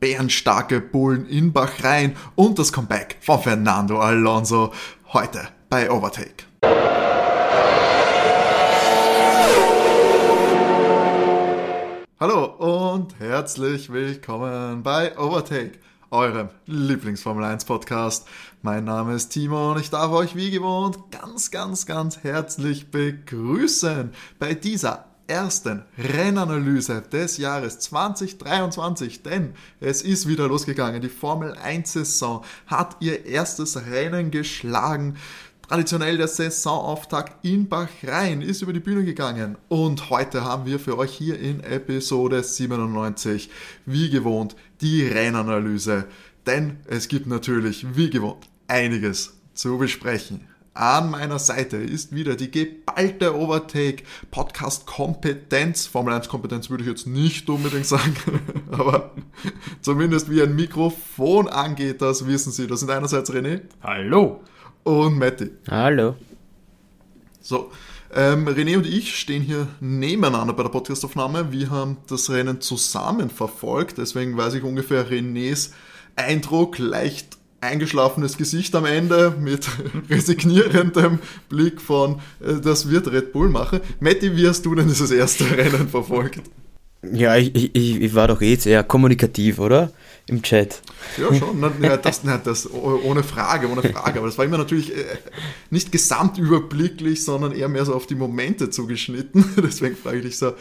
bärenstarke Bullen in Bahrain und das Comeback von Fernando Alonso heute bei Overtake. Hallo und herzlich willkommen bei Overtake, eurem Lieblingsformel 1 Podcast. Mein Name ist Timo und ich darf euch wie gewohnt ganz, ganz, ganz herzlich begrüßen bei dieser ersten Rennanalyse des Jahres 2023, denn es ist wieder losgegangen. Die Formel 1 Saison hat ihr erstes Rennen geschlagen. Traditionell der Saisonauftakt in Bahrain ist über die Bühne gegangen und heute haben wir für euch hier in Episode 97 wie gewohnt die Rennanalyse, denn es gibt natürlich wie gewohnt einiges zu besprechen. An meiner Seite ist wieder die geballte Overtake Podcast Kompetenz. Formel 1 Kompetenz würde ich jetzt nicht unbedingt sagen, aber zumindest wie ein Mikrofon angeht, das wissen Sie. Das sind einerseits René. Hallo. Und Matti. Hallo. So, ähm, René und ich stehen hier nebeneinander bei der Podcastaufnahme. Wir haben das Rennen zusammen verfolgt, deswegen weiß ich ungefähr Renés Eindruck leicht eingeschlafenes Gesicht am Ende mit resignierendem Blick von, äh, das wird Red Bull machen. Matti, wie hast du denn dieses erste Rennen verfolgt? Ja, ich, ich, ich war doch eh sehr kommunikativ, oder? Im Chat. Ja, schon. Na, das, na, das ohne Frage, ohne Frage. Aber das war immer natürlich äh, nicht gesamtüberblicklich, sondern eher mehr so auf die Momente zugeschnitten. Deswegen frage ich dich so,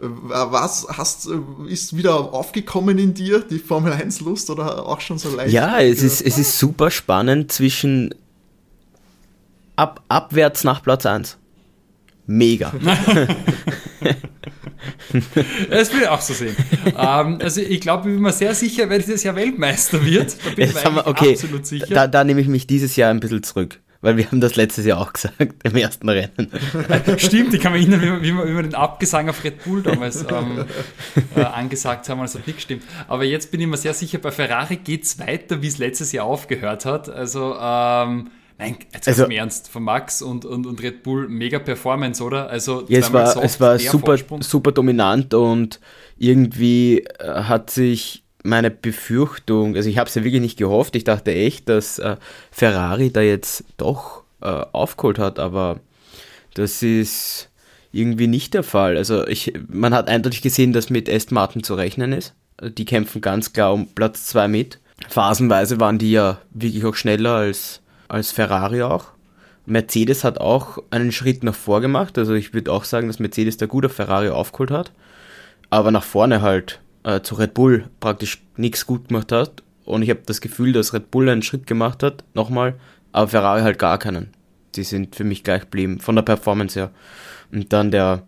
was hast, äh, ist wieder aufgekommen in dir, die Formel 1 Lust oder auch schon so leicht? Ja, es ist, es ist super spannend zwischen ab, abwärts nach Platz 1. Mega. das will ich auch so sehen. ähm, also ich glaube, ich bin mir sehr sicher, wer dieses Jahr Weltmeister wird. Da bin ich mir okay, absolut sicher. Da, da nehme ich mich dieses Jahr ein bisschen zurück. Weil wir haben das letztes Jahr auch gesagt, im ersten Rennen. Stimmt, ich kann mich erinnern, wie wir, wie wir den Abgesang auf Red Bull damals ähm, äh, angesagt haben, also nicht gestimmt. Aber jetzt bin ich mir sehr sicher, bei Ferrari geht es weiter, wie es letztes Jahr aufgehört hat. Also, ähm, Nein, jetzt also, im Ernst, von Max und, und, und Red Bull mega Performance, oder? Also ja, es war, es war super, super dominant und irgendwie äh, hat sich meine Befürchtung, also ich habe es ja wirklich nicht gehofft, ich dachte echt, dass äh, Ferrari da jetzt doch äh, aufgeholt hat, aber das ist irgendwie nicht der Fall. Also ich, man hat eindeutig gesehen, dass mit Aston Martin zu rechnen ist. Die kämpfen ganz klar um Platz 2 mit. Phasenweise waren die ja wirklich auch schneller als, als Ferrari auch. Mercedes hat auch einen Schritt nach vor gemacht. Also ich würde auch sagen, dass Mercedes da gut auf Ferrari aufgeholt hat. Aber nach vorne halt äh, zu Red Bull praktisch nichts gut gemacht hat. Und ich habe das Gefühl, dass Red Bull einen Schritt gemacht hat, nochmal, aber Ferrari halt gar keinen. Die sind für mich gleich geblieben, von der Performance her. Und dann der,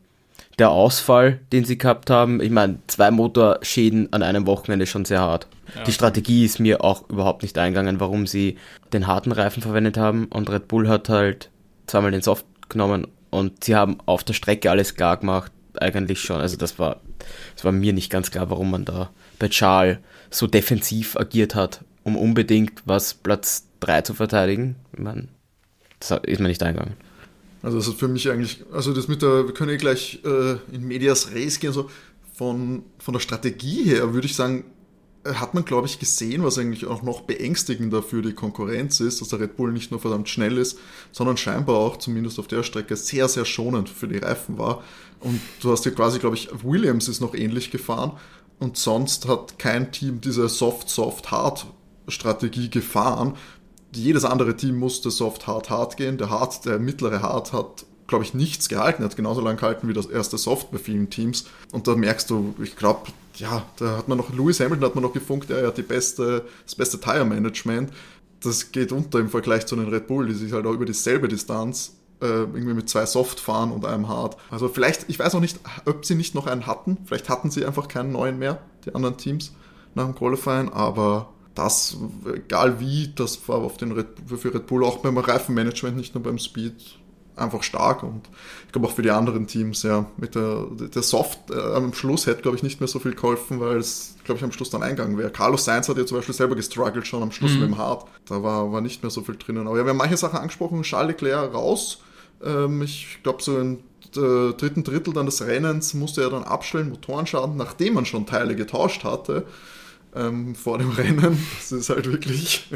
der Ausfall, den sie gehabt haben, ich meine, zwei Motorschäden an einem Wochenende schon sehr hart. Ja. Die Strategie ist mir auch überhaupt nicht eingegangen, warum sie den harten Reifen verwendet haben und Red Bull hat halt zweimal den Soft genommen und sie haben auf der Strecke alles klar gemacht, eigentlich schon. Also das war es war mir nicht ganz klar, warum man da bei Charles so defensiv agiert hat, um unbedingt was Platz 3 zu verteidigen. Ich meine, das ist mir nicht eingegangen. Also das ist für mich eigentlich, also das mit der, wir können ja gleich äh, in Medias Res gehen, so von, von der Strategie her würde ich sagen, hat man, glaube ich, gesehen, was eigentlich auch noch beängstigender für die Konkurrenz ist, dass der Red Bull nicht nur verdammt schnell ist, sondern scheinbar auch, zumindest auf der Strecke, sehr, sehr schonend für die Reifen war. Und du hast ja quasi, glaube ich, Williams ist noch ähnlich gefahren und sonst hat kein Team diese Soft, Soft, Hard Strategie gefahren. Jedes andere Team musste Soft, Hard, Hard gehen. Der Hard, der mittlere Hard hat glaube ich, nichts gehalten. Er hat genauso lange gehalten wie das erste Soft bei vielen Teams. Und da merkst du, ich glaube, ja, da hat man noch, Lewis Hamilton hat man noch gefunkt, er hat die beste, das beste Tire-Management. Das geht unter im Vergleich zu den Red Bull, die sich halt auch über dieselbe Distanz äh, irgendwie mit zwei Soft fahren und einem Hard. Also vielleicht, ich weiß noch nicht, ob sie nicht noch einen hatten. Vielleicht hatten sie einfach keinen neuen mehr, die anderen Teams nach dem Qualifying, aber das, egal wie, das war auf den Red, für Red Bull auch beim Reifenmanagement, nicht nur beim Speed, einfach stark und ich glaube auch für die anderen Teams, ja, mit der, der Soft äh, am Schluss hätte, glaube ich, nicht mehr so viel geholfen, weil es, glaube ich, am Schluss dann eingegangen wäre. Carlos Sainz hat ja zum Beispiel selber gestruggelt schon am Schluss mhm. mit dem Hard. Da war, war nicht mehr so viel drinnen. Aber ja, wir haben manche Sachen angesprochen, Charles Leclerc raus. Ähm, ich glaube, so im äh, dritten Drittel dann des Rennens musste er dann abstellen, Motorenschaden, nachdem man schon Teile getauscht hatte. ähm, vor dem Rennen. Das ist halt wirklich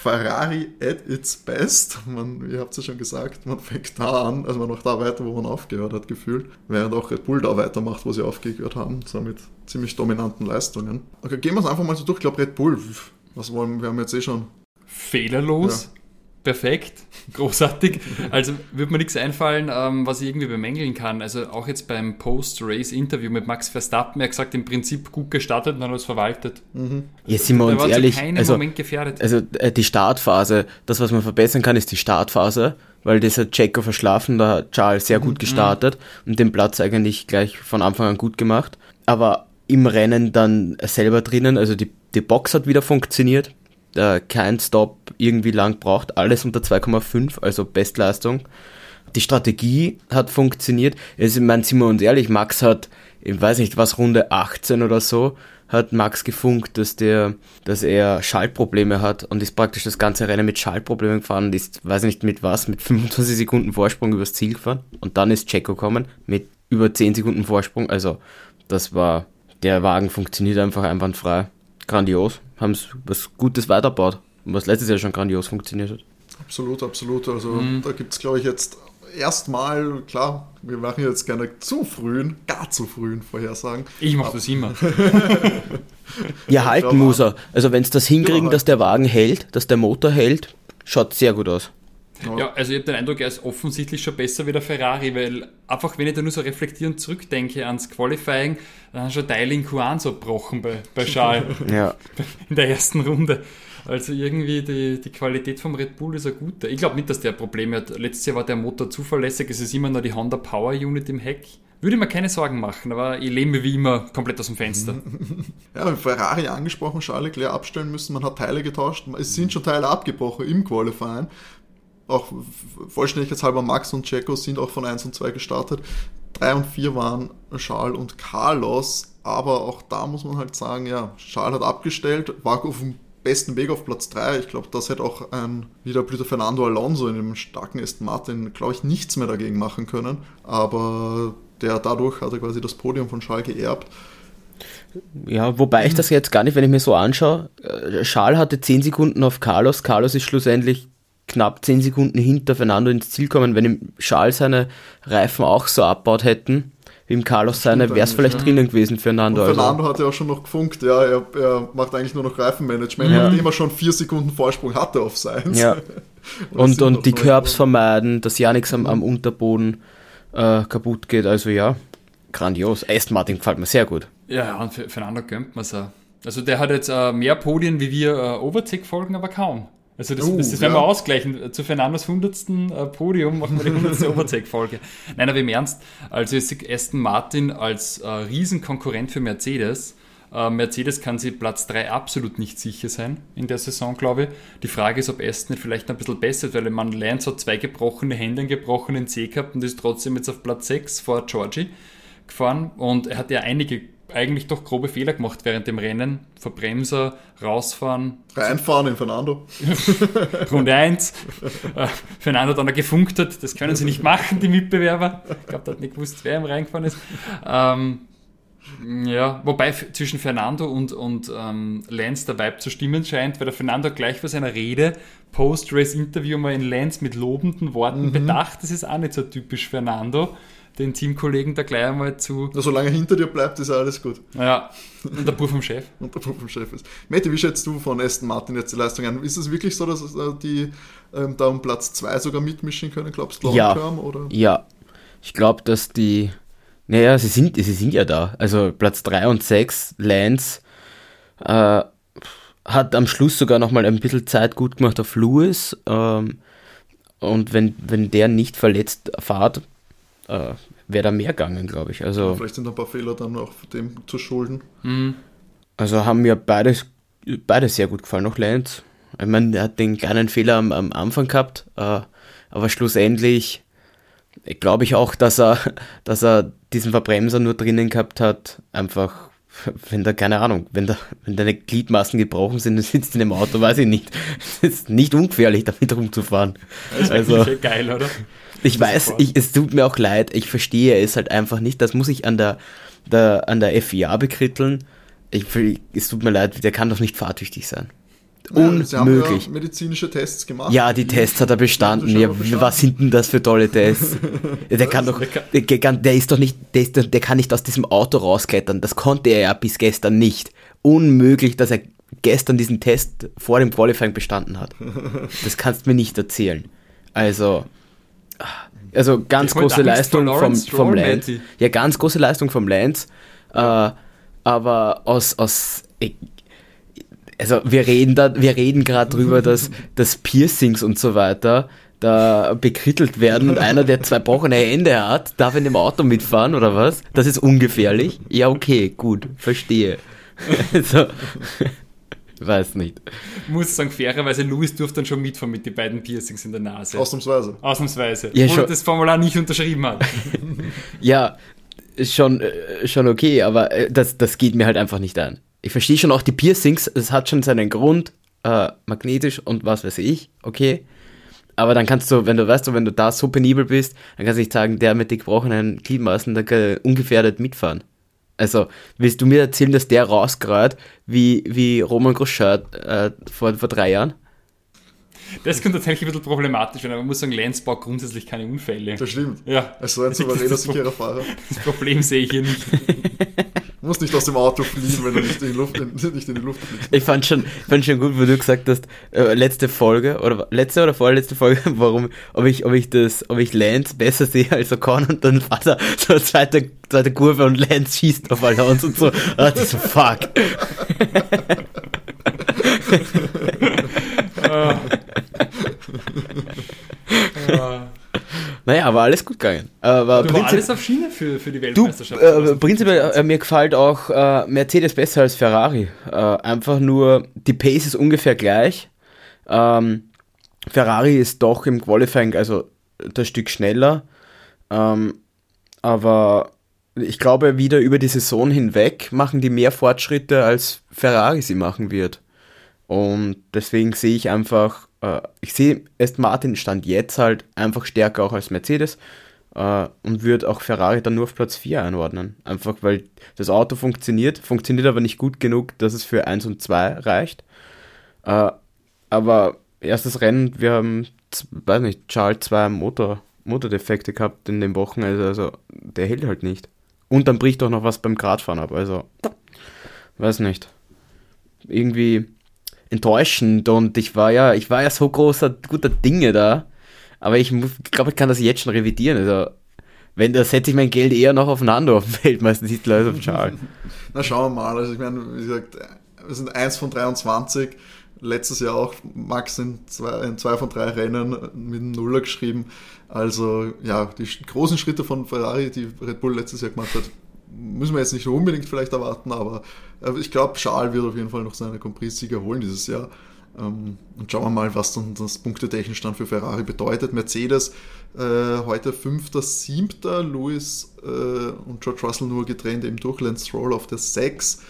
Ferrari at its best. Man, ihr habt es ja schon gesagt, man fängt da an, also man macht da weiter, wo man aufgehört hat, gefühlt. Während auch Red Bull da weitermacht, wo sie aufgehört haben, so mit ziemlich dominanten Leistungen. Okay, gehen wir es einfach mal so durch. Ich glaube, Red Bull, was wollen wir haben jetzt eh schon. Fehlerlos. Perfekt, großartig. Also würde mir nichts einfallen, ähm, was ich irgendwie bemängeln kann. Also auch jetzt beim Post-Race-Interview mit Max Verstappen, er hat gesagt, im Prinzip gut gestartet und dann alles verwaltet. Mhm. Ja, sind wir uns ehrlich, also, Moment gefährdet. also äh, die Startphase, das, was man verbessern kann, ist die Startphase, weil das hat Checo verschlafen, da hat Charles sehr gut mhm. gestartet mhm. und den Platz eigentlich gleich von Anfang an gut gemacht. Aber im Rennen dann selber drinnen, also die, die Box hat wieder funktioniert, äh, kein Stop irgendwie lang braucht, alles unter 2,5, also Bestleistung. Die Strategie hat funktioniert. Also, ich meine, sind wir uns ehrlich, Max hat, ich weiß nicht, was, Runde 18 oder so, hat Max gefunkt, dass der, dass er Schaltprobleme hat und ist praktisch das ganze Rennen mit Schaltproblemen gefahren und ist, weiß nicht mit was, mit 25 Sekunden Vorsprung übers Ziel gefahren und dann ist Checo gekommen mit über 10 Sekunden Vorsprung. Also, das war, der Wagen funktioniert einfach einwandfrei. Grandios haben es was Gutes weiterbaut, was letztes Jahr schon grandios funktioniert hat. Absolut, absolut. Also mhm. da gibt es, glaube ich, jetzt erstmal, klar, wir machen jetzt gerne zu frühen, gar zu frühen Vorhersagen. Ich mache das immer. ja, halten muss er. Also wenn es das hinkriegen, ja, dass der Wagen hält, dass der Motor hält, schaut sehr gut aus. Ja, also ich habe den Eindruck, er ist offensichtlich schon besser wie der Ferrari, weil einfach, wenn ich da nur so reflektierend zurückdenke ans Qualifying, dann hat schon Teil in Q1 so gebrochen bei, bei Charles ja. in der ersten Runde. Also irgendwie die, die Qualität vom Red Bull ist eine gute. Ich glaube nicht, dass der Probleme hat. Letztes Jahr war der Motor zuverlässig, es ist immer noch die Honda Power Unit im Heck. Würde mir keine Sorgen machen, aber ich lehne mir wie immer komplett aus dem Fenster. Ja, Ferrari angesprochen, Charles Leclerc abstellen müssen, man hat Teile getauscht, es sind schon Teile abgebrochen im Qualifying auch vollständigkeitshalber Max und Checo sind auch von 1 und 2 gestartet. 3 und 4 waren Charles und Carlos, aber auch da muss man halt sagen, ja, Charles hat abgestellt, war auf dem besten Weg auf Platz 3. Ich glaube, das hätte auch ein wieder Fernando Alonso in dem starken Aston Martin, glaube ich, nichts mehr dagegen machen können. Aber der dadurch hat er quasi das Podium von Charles geerbt. Ja, wobei ich das jetzt gar nicht, wenn ich mir so anschaue. Äh, Charles hatte 10 Sekunden auf Carlos. Carlos ist schlussendlich knapp 10 Sekunden hinter Fernando ins Ziel kommen. Wenn im Charles seine Reifen auch so abbaut hätten, wie im Carlos seine, wäre es vielleicht ja. drinnen gewesen für Fernando. Und Fernando also. hat ja auch schon noch gefunkt, ja, er, er macht eigentlich nur noch Reifenmanagement, ja. nachdem er schon 4 Sekunden Vorsprung hatte auf Seins. Ja. und und, die Curbs vermeiden, dass ja nichts am, am Unterboden äh, kaputt geht, also ja, grandios. Aston Martin gefällt mir sehr gut. Ja, und Fernando gönnt man es auch. Also der hat jetzt äh, mehr Podien wie wir äh, Overtake-Folgen, aber kaum. Also das, uh, das, das werden ja. wir ausgleichen. Zu Fernandos 100. Äh, Podium machen wir die 100. Overtake-Folge. Nein, aber im Ernst, also ist Aston Martin als äh, Riesenkonkurrent für Mercedes. Äh, Mercedes kann sie Platz 3 absolut nicht sicher sein in der Saison, glaube ich. Die Frage ist, ob Aston nicht vielleicht ein bisschen besser ist, weil man Lance hat zwei gebrochene Hände, einen gebrochenen C gehabt und ist trotzdem jetzt auf Platz 6 vor Georgie gefahren und er hat ja einige eigentlich doch grobe Fehler gemacht während dem Rennen. Verbremser, rausfahren. Reinfahren in Fernando. Runde 1. Äh, Fernando dann gefunkt hat, das können sie nicht machen, die Mitbewerber. Ich glaube, der hat nicht gewusst, wer ihm reingefahren ist. Ähm, ja, wobei zwischen Fernando und, und ähm, Lance der Vibe zu stimmen scheint, weil der Fernando gleich bei seiner Rede, Post-Race-Interview mal in Lance mit lobenden Worten mhm. bedacht. Das ist auch nicht so typisch Fernando den Teamkollegen da gleich einmal zu. Na, solange er hinter dir bleibt, ist alles gut. Ja, und der Bur vom Chef. und der Bur vom Chef ist. Mette, wie schätzt du von Aston Martin jetzt die Leistung an? Ist es wirklich so, dass äh, die ähm, da um Platz 2 sogar mitmischen können, glaubst du, ja. Term, oder? Ja, ich glaube, dass die. Naja, sie sind, sie sind ja da. Also Platz 3 und 6, Lance, äh, hat am Schluss sogar nochmal ein bisschen Zeit gut gemacht auf Lewis. Ähm, und wenn, wenn der nicht verletzt fahrt, äh, wäre da mehr gegangen, glaube ich. Also, ja, vielleicht sind ein paar Fehler dann auch dem zu schulden. Mhm. Also haben mir beides, beide sehr gut gefallen, auch Lance. Ich meine, er hat den kleinen Fehler am, am Anfang gehabt, äh, aber schlussendlich glaube ich auch, dass er, dass er diesen Verbremser nur drinnen gehabt hat, einfach, wenn da, keine Ahnung, wenn da, wenn deine Gliedmaßen gebrochen sind, dann sitzt in dem Auto, weiß ich nicht. Es ist nicht ungefährlich, damit rumzufahren. Das ist also, geil, oder? Ich weiß, ich, es tut mir auch leid, ich verstehe es halt einfach nicht. Das muss ich an der, der, an der FIA bekritteln. Ich, es tut mir leid, der kann doch nicht fahrtüchtig sein. Unmöglich. Ja, Sie haben ja medizinische Tests gemacht. Ja, die Tests hat er bestanden. Ja, bestanden. was sind denn das für tolle Tests? der kann doch, der, der, ist doch nicht, der, ist, der kann nicht aus diesem Auto rausklettern. Das konnte er ja bis gestern nicht. Unmöglich, dass er gestern diesen Test vor dem Qualifying bestanden hat. Das kannst du mir nicht erzählen. Also, also ganz große Leistung vom, vom Lance. Ja, ganz große Leistung vom Lance. Äh, aber aus, aus also wir reden da, wir reden gerade drüber, dass, dass Piercings und so weiter da bekrittelt werden und einer, der zwei brochene Hände hat, darf in dem Auto mitfahren oder was? Das ist ungefährlich? Ja, okay, gut, verstehe. so. Weiß nicht. Ich muss sagen, fairerweise, Louis durfte dann schon mitfahren mit den beiden Piercings in der Nase. Ausnahmsweise. Ausnahmsweise. Ja, obwohl das Formular nicht unterschrieben hat. ja, schon, äh, schon okay, aber äh, das, das geht mir halt einfach nicht ein ich verstehe schon auch die Piercings, es hat schon seinen Grund, äh, magnetisch und was weiß ich, okay. Aber dann kannst du, wenn du weißt, wenn du da so penibel bist, dann kannst du nicht sagen, der mit den gebrochenen Gliedmaßen, der kann ungefährdet mitfahren. Also, willst du mir erzählen, dass der rausgerät wie, wie Roman Grosschert äh, vor, vor drei Jahren? Das könnte tatsächlich ein bisschen problematisch werden, aber man muss sagen, Lance baut grundsätzlich keine Unfälle. Das stimmt. Ja. Also ein souveräner, sicherer Fahrer. Das Problem sehe ich hier nicht. Du musst nicht aus dem Auto fliehen, wenn du nicht in die Luft, in, nicht in die Luft fliegst. Ich fand schon, fand schon gut, wo du gesagt hast, äh, letzte Folge, oder letzte oder vorletzte Folge, warum, ob ich, ob ich das, ob ich Lance besser sehe als Ocon und dann war da so eine zweite, zweite Kurve und Lance schießt auf Alonso und so. Ah, das so, fuck. ah. Naja, aber alles gut gegangen. Aber du war alles auf Schiene für, für die Weltmeisterschaft. Du, äh, prinzipiell, äh, mir gefällt auch äh, Mercedes besser als Ferrari. Äh, einfach nur, die Pace ist ungefähr gleich. Ähm, Ferrari ist doch im Qualifying, also das Stück schneller. Ähm, aber ich glaube, wieder über die Saison hinweg machen die mehr Fortschritte, als Ferrari sie machen wird. Und deswegen sehe ich einfach äh, ich sehe Aston Martin stand jetzt halt einfach stärker auch als Mercedes äh, und würde auch Ferrari dann nur auf Platz 4 einordnen. Einfach weil das Auto funktioniert, funktioniert aber nicht gut genug, dass es für 1 und 2 reicht. Äh, aber erstes Rennen, wir haben, weiß nicht, Charles 2 Motor, Motordefekte gehabt in den Wochen, also, also der hält halt nicht. Und dann bricht auch noch was beim Gradfahren ab, also weiß nicht. Irgendwie enttäuschend und ich war ja, ich war ja so großer, guter Dinge da. Aber ich glaube, ich kann das jetzt schon revidieren. Also, wenn, da setze ich mein Geld eher noch auf Nando auf dem Weltmeistertitel als auf Charles. Na, schauen wir mal. Also, ich meine, wie gesagt, wir sind 1 von 23. Letztes Jahr auch Max in zwei, in zwei von drei Rennen mit einem Nuller geschrieben. Also, ja, die großen Schritte von Ferrari, die Red Bull letztes Jahr gemacht hat, müssen wir jetzt nicht unbedingt vielleicht erwarten, aber äh, ich glaube, Charles wird auf jeden Fall noch seine Compris-Sieger holen dieses Jahr. Ähm, und schauen wir mal, was dann das punktetechnisch dann für Ferrari bedeutet. Mercedes äh, heute 5., 7. Lewis äh, und George Russell nur getrennt eben durch Lance Stroll auf der 6.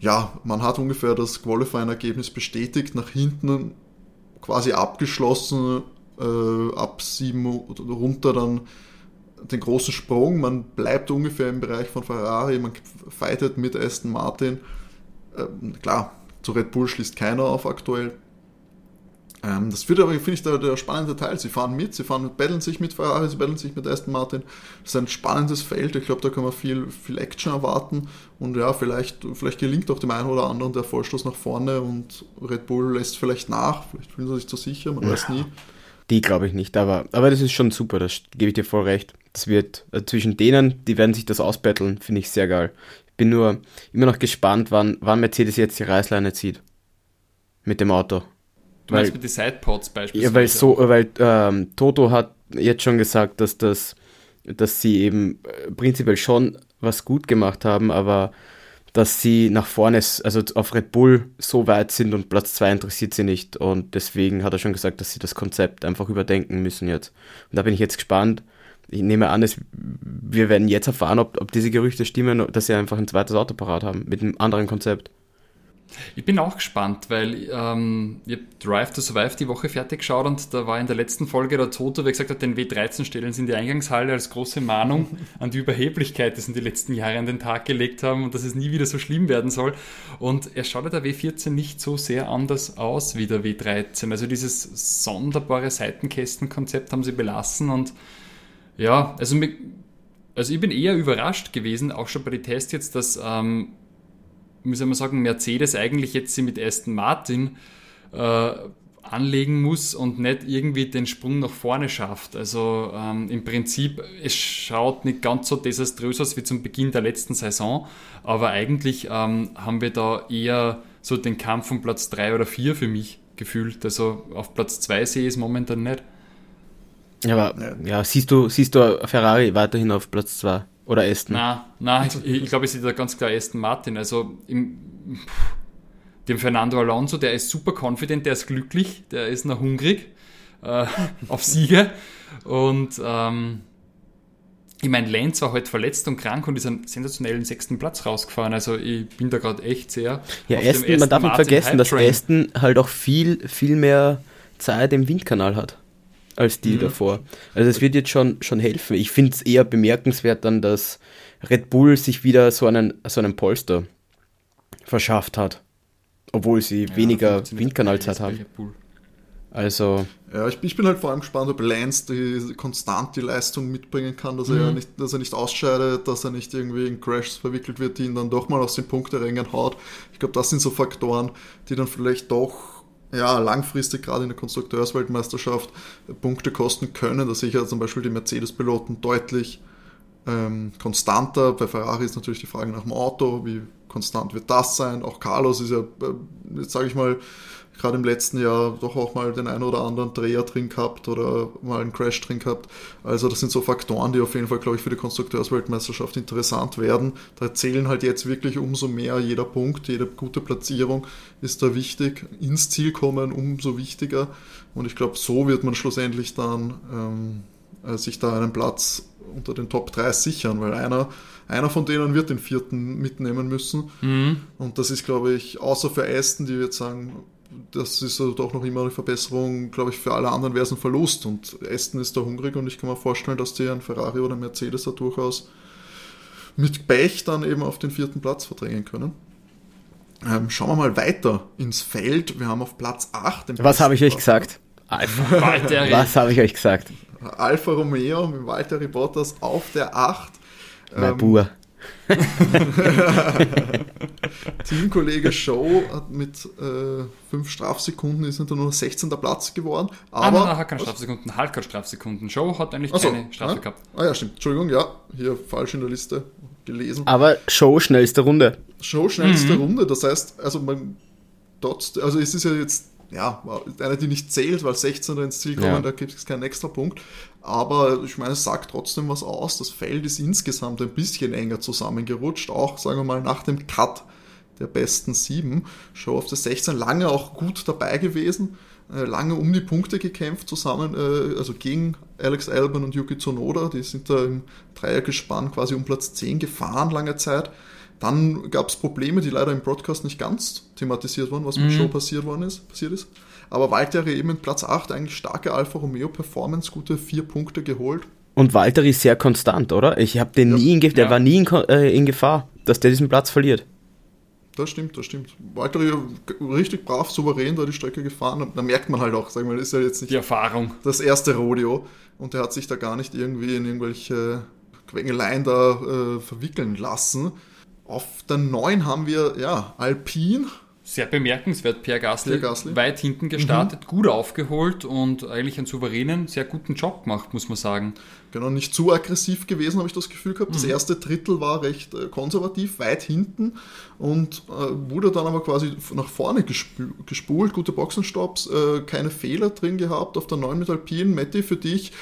Ja, man hat ungefähr das Qualifying-Ergebnis bestätigt, nach hinten quasi abgeschlossen, äh, ab 7 runter dann den großen Sprung, man bleibt ungefähr im Bereich von Ferrari, man fightet mit Aston Martin. Ähm, klar, zu Red Bull schließt keiner auf aktuell. Ähm, das wird aber, finde ich, der, der, spannende Teil. Sie fahren mit, sie fahren, betteln sich mit Ferrari, sie betteln sich mit Aston Martin. Das ist ein spannendes Feld. Ich glaube, da kann man viel, viel Action erwarten. Und ja, vielleicht, vielleicht gelingt auch dem einen oder anderen der Vorstoß nach vorne und Red Bull lässt vielleicht nach. Vielleicht fühlen sie sich zu sicher, man ja. weiß nie. Die glaube ich nicht, aber, aber das ist schon super, das gebe ich dir voll recht. Das wird äh, zwischen denen, die werden sich das ausbetteln, finde ich sehr geil. Ich bin nur immer noch gespannt, wann, wann Mercedes jetzt die Reißleine zieht. Mit dem Auto. Du weil, meinst mit den Sidepods beispielsweise? Ja, weil, so, weil ähm, Toto hat jetzt schon gesagt, dass, das, dass sie eben äh, prinzipiell schon was gut gemacht haben, aber dass sie nach vorne, also auf Red Bull so weit sind und Platz 2 interessiert sie nicht. Und deswegen hat er schon gesagt, dass sie das Konzept einfach überdenken müssen jetzt. Und da bin ich jetzt gespannt. Ich nehme an, dass wir werden jetzt erfahren, ob, ob diese Gerüchte stimmen, dass sie einfach ein zweites Auto parat haben mit einem anderen Konzept. Ich bin auch gespannt, weil ähm, ich habe Drive to Survive die Woche fertig geschaut und da war in der letzten Folge der Toto, der gesagt hat, den W13 stellen sie in die Eingangshalle als große Mahnung an die Überheblichkeit, die sie in den letzten Jahren an den Tag gelegt haben und dass es nie wieder so schlimm werden soll. Und er schaut der W14 nicht so sehr anders aus wie der W13. Also dieses sonderbare Seitenkästenkonzept haben sie belassen und ja, also, also ich bin eher überrascht gewesen, auch schon bei den Tests jetzt, dass ähm, muss man sagen, Mercedes eigentlich jetzt sie mit Aston Martin äh, anlegen muss und nicht irgendwie den Sprung nach vorne schafft. Also ähm, im Prinzip, es schaut nicht ganz so desaströs aus wie zum Beginn der letzten Saison, aber eigentlich ähm, haben wir da eher so den Kampf um Platz 3 oder 4 für mich gefühlt. Also auf Platz 2 sehe ich es momentan nicht. Aber ja, siehst du, siehst du Ferrari weiterhin auf Platz 2? Oder Aston? Nein, nein ich, ich glaube, ich sehe da ganz klar Aston Martin. Also im, dem Fernando Alonso, der ist super confident, der ist glücklich, der ist noch hungrig äh, auf Siege. Und ähm, ich meine, Lenz war halt verletzt und krank und ist einen sensationellen sechsten Platz rausgefahren. Also ich bin da gerade echt sehr. Ja, Aston, man darf nicht vergessen, dass Aston halt auch viel, viel mehr Zeit im Windkanal hat als die mhm. davor. Also es wird jetzt schon, schon helfen. Ich finde es eher bemerkenswert dann, dass Red Bull sich wieder so einen, so einen Polster verschafft hat. Obwohl sie ja, weniger Windkanalzeit haben. Also. Ja, ich, ich, bin halt vor allem gespannt, ob Lance die, konstant die Leistung mitbringen kann, dass, mhm. er nicht, dass er nicht ausscheidet, dass er nicht irgendwie in Crashs verwickelt wird, die ihn dann doch mal aus den Punkterängen haut. Ich glaube, das sind so Faktoren, die dann vielleicht doch ja, langfristig gerade in der Konstrukteursweltmeisterschaft Punkte kosten können. Da sehe ich ja zum Beispiel die Mercedes-Piloten deutlich ähm, konstanter. Bei Ferrari ist natürlich die Frage nach dem Auto, wie konstant wird das sein? Auch Carlos ist ja, äh, jetzt sage ich mal, gerade im letzten Jahr doch auch mal den einen oder anderen Dreher drin gehabt oder mal einen Crash drin gehabt. Also das sind so Faktoren, die auf jeden Fall, glaube ich, für die Konstrukteursweltmeisterschaft interessant werden. Da zählen halt jetzt wirklich umso mehr jeder Punkt, jede gute Platzierung ist da wichtig. Ins Ziel kommen umso wichtiger. Und ich glaube, so wird man schlussendlich dann ähm, äh, sich da einen Platz unter den Top 3 sichern, weil einer, einer von denen wird den vierten mitnehmen müssen. Mhm. Und das ist, glaube ich, außer für Aston, die jetzt sagen, das ist also doch noch immer eine Verbesserung, glaube ich, für alle anderen wäre es ein Verlust. Und Aston ist da hungrig und ich kann mir vorstellen, dass die einen Ferrari oder Mercedes da durchaus mit Pech dann eben auf den vierten Platz verdrängen können. Ähm, schauen wir mal weiter ins Feld. Wir haben auf Platz 8. Was habe ich euch gesagt? Was habe ich euch gesagt? Alfa Romeo mit Walter Bottas auf der 8. Mein ähm, Bur. Teamkollege Show hat mit äh, 5 Strafsekunden ist er nur 16. Platz geworden. Aber, ah, nein, nein, hat keine Strafsekunden, halt keine Strafsekunden. Show hat eigentlich so, keine Strafe ja? gehabt. Ah ja, stimmt. Entschuldigung, ja, hier falsch in der Liste gelesen. Aber Show schnellste Runde. Show schnellste mhm. Runde, das heißt, also man dort, also es ist ja jetzt ja, eine, die nicht zählt, weil 16 ins Ziel kommen, ja. da gibt es keinen extra Punkt. Aber ich meine, es sagt trotzdem was aus. Das Feld ist insgesamt ein bisschen enger zusammengerutscht, auch sagen wir mal nach dem Cut der besten sieben. Show of the 16 lange auch gut dabei gewesen, äh, lange um die Punkte gekämpft zusammen, äh, also gegen Alex Albon und Yuki Tsunoda. Die sind da im Dreiergespann quasi um Platz 10 gefahren lange Zeit. Dann gab es Probleme, die leider im Broadcast nicht ganz thematisiert wurden, was mit mhm. Show passiert worden ist, passiert ist. Aber Walter eben in Platz 8 eigentlich starke Alfa Romeo Performance, gute vier Punkte geholt. Und Walter ist sehr konstant, oder? Ich habe den ja. nie in Gefahr, der ja. war nie in, äh, in, Gefahr, dass der diesen Platz verliert. Das stimmt, das stimmt. Walter richtig brav, souverän da die Strecke gefahren. Da merkt man halt auch, sagen wir, ist ja jetzt nicht die Erfahrung. das erste Rodeo und der hat sich da gar nicht irgendwie in irgendwelche Quengeleien da äh, verwickeln lassen. Auf der 9 haben wir ja Alpine. Sehr bemerkenswert, Pierre Gasly, Pierre Gasly. weit hinten gestartet, mhm. gut aufgeholt und eigentlich einen souveränen, sehr guten Job gemacht, muss man sagen. Genau, nicht zu aggressiv gewesen, habe ich das Gefühl gehabt. Das mhm. erste Drittel war recht äh, konservativ, weit hinten und äh, wurde dann aber quasi nach vorne gespu gespult, gute Boxenstops, äh, keine Fehler drin gehabt auf der 9 mit Alpine. Matti, für dich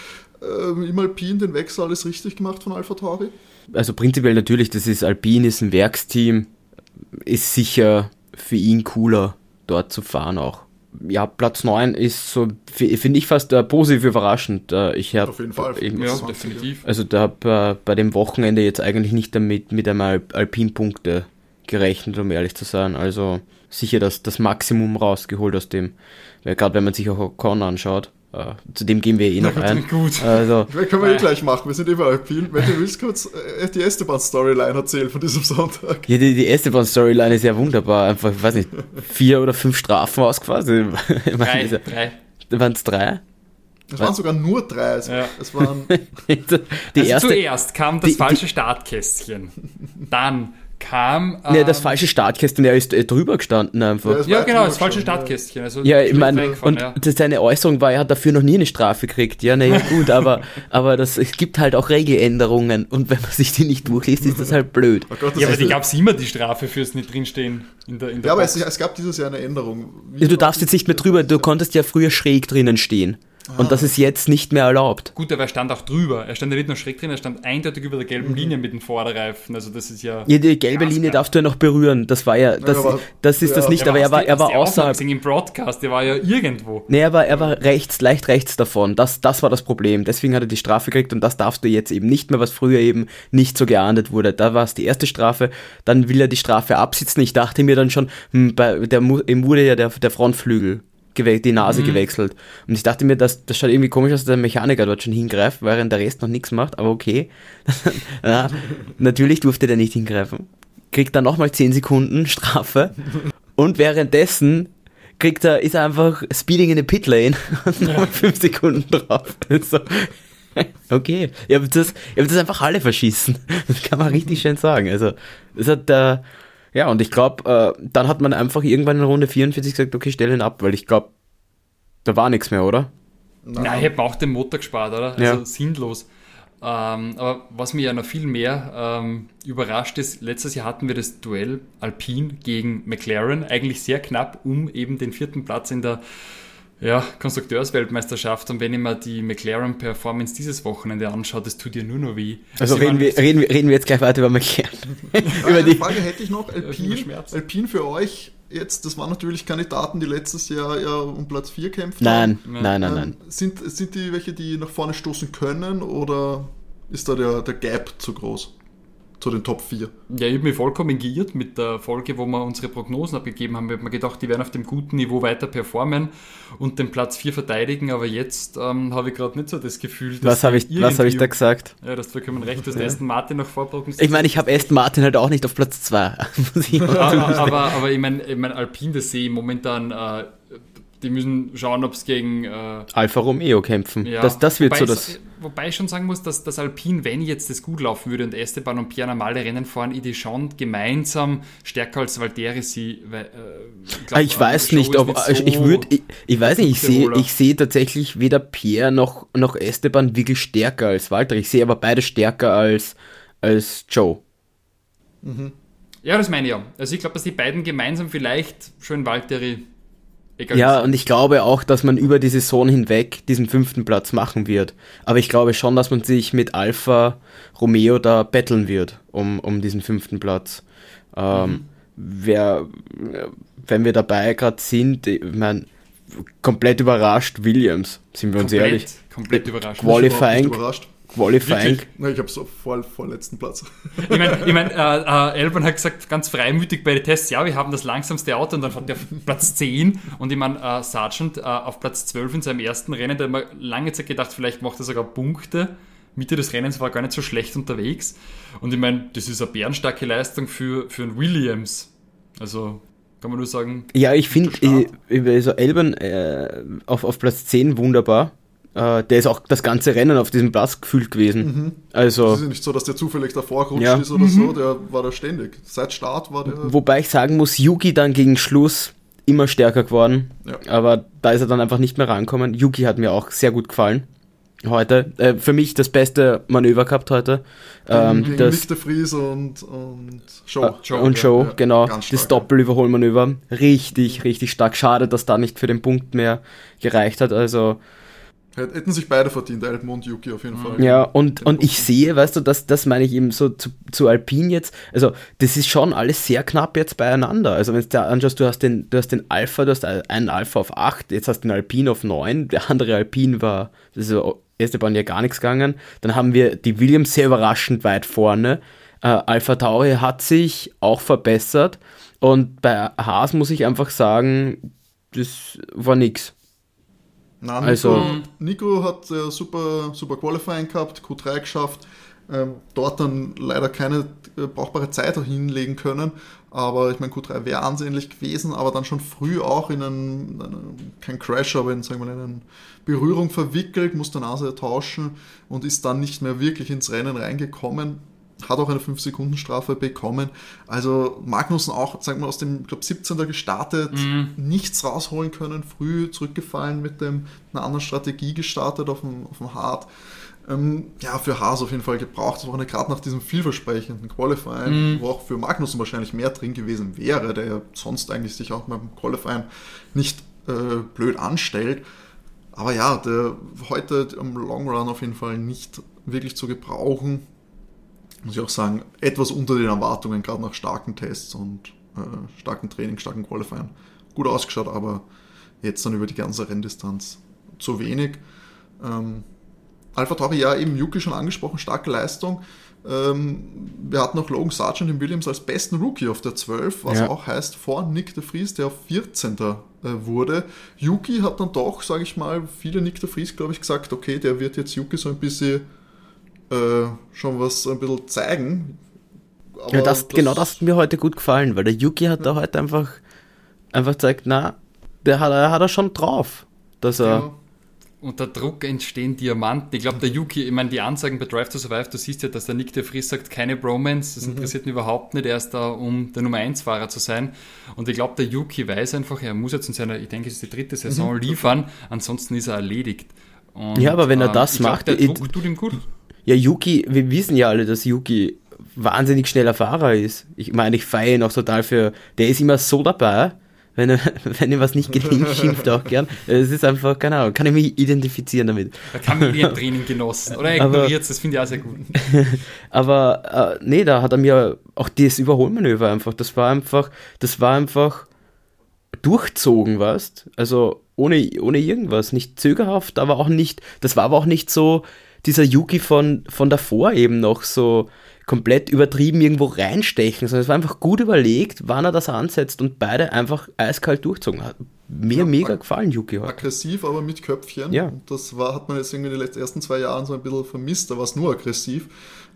äh, im Alpine den Wechsel alles richtig gemacht von Alpha Tauri? Also prinzipiell natürlich, das ist Alpin, ist ein Werksteam, ist sicher für ihn cooler, dort zu fahren auch. Ja, Platz 9 ist so, finde ich fast uh, positiv überraschend. Uh, ich habe auf jeden Fall, eben, ja, definitiv. Also da habe uh, bei dem Wochenende jetzt eigentlich nicht damit mit einem Alpin-Punkte gerechnet, um ehrlich zu sein. Also sicher das, das Maximum rausgeholt aus dem. Gerade wenn man sich auch Ocon anschaut. Uh, zu dem gehen wir eh noch ein. Gut. Also, können wir eh gleich machen. Wir sind immer Alpin. Wenn du willst, kurz äh, die Esteban-Storyline erzählen von diesem Sonntag. Ja, die, die Esteban-Storyline ist ja wunderbar. Einfach, ich weiß nicht, vier oder fünf Strafen ausgefahren. Drei. drei. Waren es drei? Es waren sogar nur drei. Also ja. es waren die also erste, zuerst kam das die, falsche die, Startkästchen. Dann kam. Ähm, nee, das falsche Startkästchen, er ist äh, drüber gestanden einfach. Ja, ja genau, das falsche Startkästchen. Also ja, ich meine, und ja. seine Äußerung war, er hat dafür noch nie eine Strafe gekriegt. Ja, naja, gut, aber, aber das, es gibt halt auch Regeländerungen und wenn man sich die nicht durchliest, ist das halt blöd. Oh Gott, ja, aber die gab es immer, die Strafe fürs nicht drinstehen. In der, in der ja, aber es, es, gab dieses Jahr eine Änderung. Wie du darfst jetzt nicht mehr drüber, du konntest ja früher schräg drinnen stehen. Und das ist jetzt nicht mehr erlaubt. Gut, aber er stand auch drüber. Er stand ja nicht nur schräg drin, er stand eindeutig über der gelben mhm. Linie mit den Vorderreifen. Also das ist ja. Ja, die gelbe Linie darfst du ja noch berühren. Das war ja, das, ja, das ist ja. das nicht, aber er war, er war außerhalb. im Broadcast, der war ja irgendwo. Nee, er war, er war rechts, leicht rechts davon. Das, das war das Problem. Deswegen hat er die Strafe gekriegt und das darfst du jetzt eben nicht mehr, was früher eben nicht so geahndet wurde. Da war es die erste Strafe, dann will er die Strafe absitzen. Ich dachte mir dann schon, hm, bei, der, ihm wurde ja der, der Frontflügel die Nase mhm. gewechselt. Und ich dachte mir, das, das schaut irgendwie komisch aus, dass der Mechaniker dort schon hingreift, während der Rest noch nichts macht, aber okay. ja, natürlich durfte der nicht hingreifen. Kriegt dann nochmal 10 Sekunden Strafe. Und währenddessen kriegt er, ist er einfach Speeding in the Pit Lane und nochmal 5 Sekunden drauf. So. Okay, ihr habt, das, ihr habt das einfach alle verschießen. Das kann man richtig schön sagen. Also, das hat der. Äh, ja, und ich glaube, äh, dann hat man einfach irgendwann in Runde 44 gesagt, okay, stell ihn ab, weil ich glaube, da war nichts mehr, oder? Nein, Nein ich hätte auch den Motor gespart, oder? Also ja. sinnlos. Ähm, aber was mir ja noch viel mehr ähm, überrascht ist, letztes Jahr hatten wir das Duell Alpine gegen McLaren, eigentlich sehr knapp um eben den vierten Platz in der ja, Konstrukteursweltmeisterschaft und wenn ich mir die McLaren-Performance dieses Wochenende anschaue, das tut dir nur noch weh. Also, reden, wir, reden, wir, reden wir jetzt gleich weiter über McLaren. über die Frage hätte ich noch, Alpine, Alpine für euch jetzt, das waren natürlich Kandidaten, die letztes Jahr ja um Platz 4 kämpfen. Nein, nein, nein, nein, nein. Sind, sind die welche, die nach vorne stoßen können oder ist da der, der Gap zu groß? Zu den Top 4. Ja, ich habe mich vollkommen geirrt mit der Folge, wo wir unsere Prognosen abgegeben haben. Ich habe mir gedacht, die werden auf dem guten Niveau weiter performen und den Platz 4 verteidigen, aber jetzt ähm, habe ich gerade nicht so das Gefühl, dass. Was habe ich, hab ich da gesagt? Ja, das vollkommen recht, dass ja. Aston Martin noch vorprognostiziert. Ich meine, ich habe Aston Martin halt auch nicht auf Platz 2. aber, aber, aber ich meine, ich mein, Alpine, das sehe ich momentan. Äh, die müssen schauen, ob es gegen äh, Alfa Romeo kämpfen. Ja, das, das wird wobei so das. Wobei ich schon sagen muss, dass das Alpine, wenn jetzt das gut laufen würde und Esteban und Pierre normale Rennen fahren, ich schon gemeinsam stärker als Valtteri sie. Weil, äh, ich, glaub, ich weiß nicht, ob nicht so ich würde, ich, ich, weiß nicht, ich sehe, ich sehe tatsächlich weder Pierre noch noch Esteban wirklich stärker als Walter. Ich sehe aber beide stärker als als Joe. Mhm. Ja, das meine ich ja. Also ich glaube, dass die beiden gemeinsam vielleicht schon Valtteri Egal ja, und ich glaube auch, dass man über die Saison hinweg diesen fünften Platz machen wird. Aber ich glaube schon, dass man sich mit Alfa Romeo da betteln wird um, um diesen fünften Platz. Ähm, mhm. wer, wenn wir dabei gerade sind, ich meine, komplett überrascht Williams, sind wir uns komplett, ehrlich. Komplett überrascht. Qualifying. Überrascht. Qualifying. Nein, ich habe so vor, vorletzten Platz. Ich meine, ich mein, äh, äh, Elban hat gesagt, ganz freimütig bei den Tests, ja, wir haben das langsamste Auto und dann hat der Platz 10 und ich meine, äh, Sargent äh, auf Platz 12 in seinem ersten Rennen, da hat man lange Zeit gedacht, vielleicht macht er sogar Punkte. Mitte des Rennens war er gar nicht so schlecht unterwegs. Und ich meine, das ist eine bärenstarke Leistung für, für einen Williams. Also kann man nur sagen. Ja, ich finde, also Elban äh, auf, auf Platz 10 wunderbar. Äh, der ist auch das ganze Rennen auf diesem Platz gefühlt gewesen. Mhm. Also, es ist nicht so, dass der zufällig davor gerutscht ja. ist oder mhm. so, der war da ständig. Seit Start war der. Wobei ich sagen muss, Yuki dann gegen Schluss immer stärker geworden. Ja. Aber da ist er dann einfach nicht mehr rankommen. Yuki hat mir auch sehr gut gefallen. Heute. Äh, für mich das beste Manöver gehabt heute. Ähm, gegen das, de Vries und, und Show. Äh, Show und Show, ja, genau. das Doppelüberholmanöver. Richtig, richtig stark. Schade, dass da nicht für den Punkt mehr gereicht hat. Also Hätten sich beide verdient, Elben und Yuki auf jeden Fall. Ja, und, und ich sehe, weißt du, das, das meine ich eben so zu, zu Alpine jetzt, also das ist schon alles sehr knapp jetzt beieinander. Also wenn du dir anschaust, du hast den, du hast den Alpha, du hast einen Alpha auf 8, jetzt hast du den Alpine auf 9, der andere Alpine war, also erste Bahn ja gar nichts gegangen. Dann haben wir die Williams sehr überraschend weit vorne. Äh, Alpha Tauri hat sich auch verbessert Und bei Haas muss ich einfach sagen, das war nix. Nein, Nico, also, Nico hat äh, super, super Qualifying gehabt, Q3 geschafft, ähm, dort dann leider keine äh, brauchbare Zeit hinlegen können. Aber ich meine, Q3 wäre ansehnlich gewesen, aber dann schon früh auch in einen, einen kein Crash, aber in, sagen wir, in eine Berührung verwickelt, musste Nase tauschen und ist dann nicht mehr wirklich ins Rennen reingekommen hat auch eine 5-Sekunden-Strafe bekommen. Also Magnussen auch, sagen wir, aus dem, glaube 17. gestartet, mhm. nichts rausholen können, früh zurückgefallen mit dem, einer anderen Strategie gestartet auf dem, auf dem Hard. Ähm, ja, für Haas auf jeden Fall gebraucht. Das war gerade nach diesem vielversprechenden Qualifying, mhm. wo auch für Magnussen wahrscheinlich mehr drin gewesen wäre, der ja sonst eigentlich sich auch beim Qualifying nicht äh, blöd anstellt. Aber ja, der heute im Long Run auf jeden Fall nicht wirklich zu gebrauchen muss ich auch sagen, etwas unter den Erwartungen, gerade nach starken Tests und äh, starken Training, starken Qualifying. Gut ausgeschaut, aber jetzt dann über die ganze Renndistanz zu wenig. Ähm, Alpha Tauri, ja, eben Yuki schon angesprochen, starke Leistung. Ähm, wir hatten noch Logan Sargent in Williams als besten Rookie auf der 12, was ja. auch heißt vor Nick de Vries, der auf 14. Äh, wurde. Yuki hat dann doch, sage ich mal, viele Nick de Vries, glaube ich, gesagt, okay, der wird jetzt Yuki so ein bisschen äh, schon was ein bisschen zeigen. ja, das, das, genau das hat mir heute gut gefallen, weil der Yuki hat ja. da heute einfach, einfach gezeigt, na, der hat, er hat er schon drauf, dass er. Ja. Unter Druck entstehen Diamanten. Ich glaube, der Yuki, ich meine, die Ansagen bei Drive to Survive, du siehst ja, dass der Nick de Vries sagt, keine Bromance, das mhm. interessiert ihn überhaupt nicht, er ist da, um der Nummer 1 Fahrer zu sein. Und ich glaube, der Yuki weiß einfach, er muss jetzt in seiner, ich denke, es ist die dritte Saison mhm. liefern, ansonsten ist er erledigt. Und, ja, aber wenn er ähm, das macht, glaub, der Druck tut ihm gut. Ja, Yuki, wir wissen ja alle, dass Yuki wahnsinnig schneller Fahrer ist. Ich meine, ich feiere ihn auch total für, der ist immer so dabei, wenn, er, wenn ihm was nicht gelingt, schimpft er auch gern. Es ist einfach, keine Ahnung, kann ich mich identifizieren damit. Er kann Training genossen oder er ignoriert es, das finde ich auch sehr gut. aber äh, nee, da hat er mir auch das Überholmanöver einfach, das war einfach, das war einfach durchzogen, weißt Also ohne, ohne irgendwas, nicht zögerhaft, aber auch nicht, das war aber auch nicht so, dieser Yuki von, von davor eben noch so komplett übertrieben irgendwo reinstechen, sondern es war einfach gut überlegt, wann er das ansetzt und beide einfach eiskalt durchzogen hat. Mir ja, mega gefallen, Yuki. Heute. Aggressiv, aber mit Köpfchen. Ja. das war, hat man jetzt irgendwie in den ersten zwei Jahren so ein bisschen vermisst. Da war es nur aggressiv.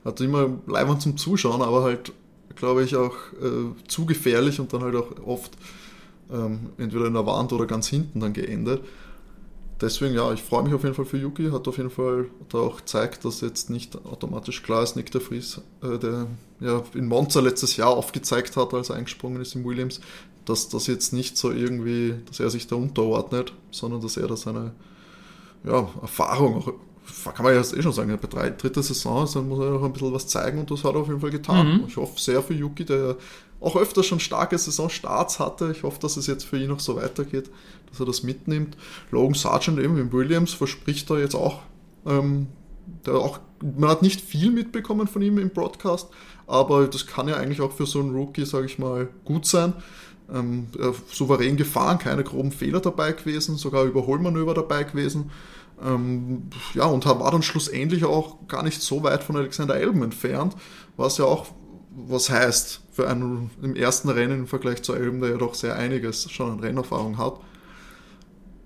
Hatte immer Leibwand zum Zuschauen, aber halt, glaube ich, auch äh, zu gefährlich und dann halt auch oft ähm, entweder in der Wand oder ganz hinten dann geendet deswegen, ja, ich freue mich auf jeden Fall für Yuki. Hat auf jeden Fall da auch gezeigt, dass jetzt nicht automatisch klar ist, Nick de Vries, äh, der ja in Monza letztes Jahr aufgezeigt hat, als er eingesprungen ist in Williams, dass das jetzt nicht so irgendwie, dass er sich da unterordnet, sondern dass er da seine ja, Erfahrung auch kann man ja eh schon sagen, bei drei, dritter Saison dann muss er auch ein bisschen was zeigen und das hat er auf jeden Fall getan. Mhm. Ich hoffe sehr für Yuki, der auch öfter schon starke Saisonstarts hatte. Ich hoffe, dass es jetzt für ihn noch so weitergeht, dass er das mitnimmt. Logan Sargent eben in Williams verspricht da jetzt auch, ähm, der auch, man hat nicht viel mitbekommen von ihm im Broadcast, aber das kann ja eigentlich auch für so einen Rookie, sage ich mal, gut sein. Ähm, souverän gefahren, keine groben Fehler dabei gewesen, sogar Überholmanöver dabei gewesen. Ähm, ja, und war dann schlussendlich auch gar nicht so weit von Alexander Elben entfernt, was ja auch was heißt für einen im ersten Rennen im Vergleich zu Elben, der ja doch sehr einiges schon an Rennerfahrung hat.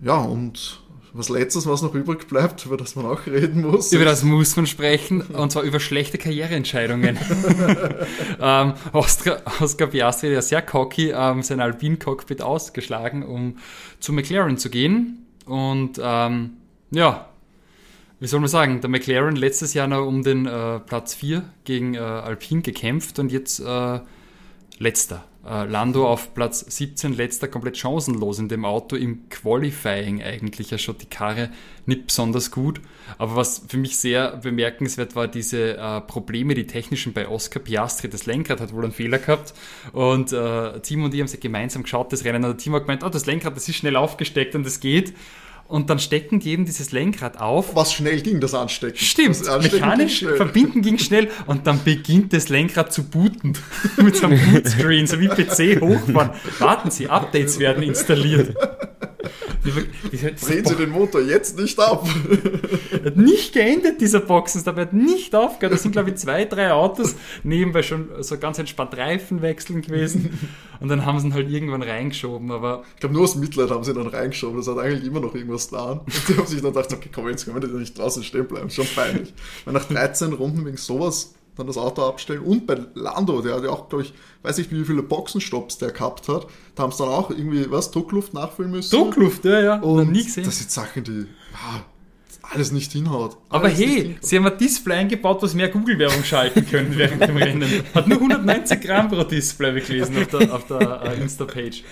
Ja, und was letztes, was noch übrig bleibt, über das man auch reden muss. Über das muss man sprechen, und zwar über schlechte Karriereentscheidungen. ähm, Oscar, Oscar Piastri, der sehr cocky, ähm, sein Alpine-Cockpit ausgeschlagen, um zu McLaren zu gehen. Und ähm, ja, wie soll man sagen, der McLaren letztes Jahr noch um den äh, Platz 4 gegen äh, Alpine gekämpft und jetzt äh, letzter. Äh, Lando auf Platz 17, letzter, komplett chancenlos in dem Auto. Im Qualifying eigentlich ja schon die Karre nicht besonders gut. Aber was für mich sehr bemerkenswert war, diese äh, Probleme, die technischen bei Oscar Piastri. Das Lenkrad hat wohl einen Fehler gehabt. Und äh, Timo und ich haben sich gemeinsam geschaut, das Rennen. Und der Timo hat gemeint, oh, das Lenkrad, das ist schnell aufgesteckt und es geht und dann stecken die eben dieses Lenkrad auf. Was schnell ging, das Anstecken. Stimmt, das Anstecken mechanisch ging verbinden ging schnell und dann beginnt das Lenkrad zu booten. Mit so einem Bootscreen, so wie PC hochfahren. Warten Sie, Updates werden installiert. Drehen Sie den Motor jetzt nicht ab. hat nicht geendet, dieser Boxenstopp. Er hat nicht aufgehört. Da sind, glaube ich, zwei, drei Autos nebenbei schon so ganz entspannt Reifen wechseln gewesen. Und dann haben sie ihn halt irgendwann reingeschoben. Aber ich glaube, nur aus Mitleid haben sie ihn dann reingeschoben. Das hat eigentlich immer noch irgendwas da. Und die haben sich dann gedacht, okay, komm, jetzt können wir nicht draußen stehen bleiben. Schon peinlich. Weil nach 13 Runden wegen sowas dann das Auto abstellen. Und bei Lando, der hat ja auch, glaube ich, weiß nicht, wie viele Boxenstopps der gehabt hat, da haben sie dann auch irgendwie, was, Druckluft nachfüllen müssen. Druckluft, ja, ja. Und nie gesehen. das sind Sachen, die ah, alles nicht hinhaut. Aber hey, sie haben ein Display eingebaut, was mehr Google-Werbung schalten können während dem Rennen. Hat nur 190 Gramm pro Display gelesen auf der, auf der uh, Insta-Page.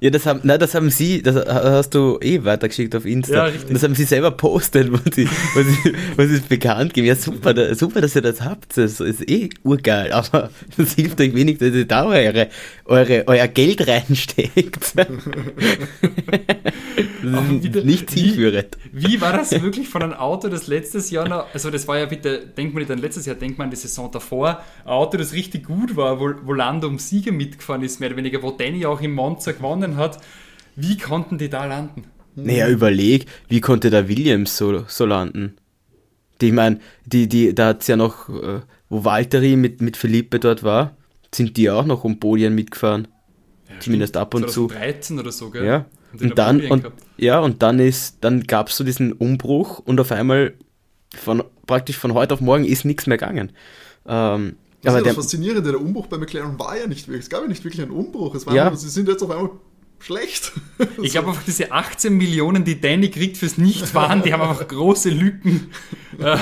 Ja, das haben, nein, das haben sie, das hast du eh weitergeschickt auf Insta. Ja, richtig. Das haben sie selber postet, wo sie, wo sie, sie es bekannt geben. Ja, super, super, dass ihr das habt. Das ist eh urgeil, aber das hilft euch wenig, dass ihr da eure, eure, euer Geld reinsteckt. das ist nicht zielführend. Wie, wie, war das wirklich von einem Auto, das letztes Jahr noch, also das war ja bitte, denkt man nicht an letztes Jahr, denkt man an die Saison davor, ein Auto, das richtig gut war, wo, Lando um Siege mitgefahren ist, mehr oder weniger, wo Danny auch im Monza gewonnen gewonnen hat. Wie konnten die da landen? Naja, überleg, wie konnte da Williams so, so landen? Die, ich meine, die, die, da hat es ja noch, äh, wo Valtteri mit, mit Felipe dort war, sind die auch noch um Podien mitgefahren. Ja, Zumindest ab und 2013 zu. oder so, gell? Ja. Und, und dann, und, ja, und dann ist, dann gab es so diesen Umbruch und auf einmal von, praktisch von heute auf morgen ist nichts mehr gegangen. Ähm, das aber ist ja das Faszinierende, der Umbruch bei McLaren war ja nicht wirklich, es gab ja nicht wirklich einen Umbruch, es war ja. nur, sie sind jetzt auf einmal schlecht. Ich glaube einfach, diese 18 Millionen, die Danny kriegt fürs Nichtfahren, die haben einfach große Lücken. Äh,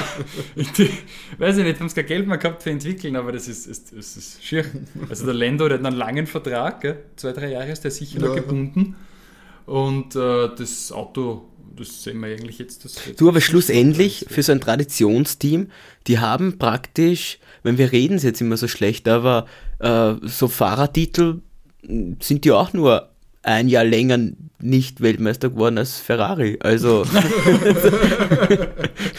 die, weiß ich nicht, haben sie kein Geld mehr gehabt für entwickeln, aber das ist, ist, ist, ist schier. Also der Lando, der hat einen langen Vertrag, gell? zwei, drei Jahre ist der sicher noch gebunden. Und äh, das Auto, das sehen wir eigentlich jetzt. Das, du, aber schlussendlich für so ein Traditionsteam, die haben praktisch, wenn wir reden es jetzt immer so schlecht, aber äh, so Fahrertitel sind die auch nur ein Jahr länger nicht Weltmeister geworden als Ferrari. Also,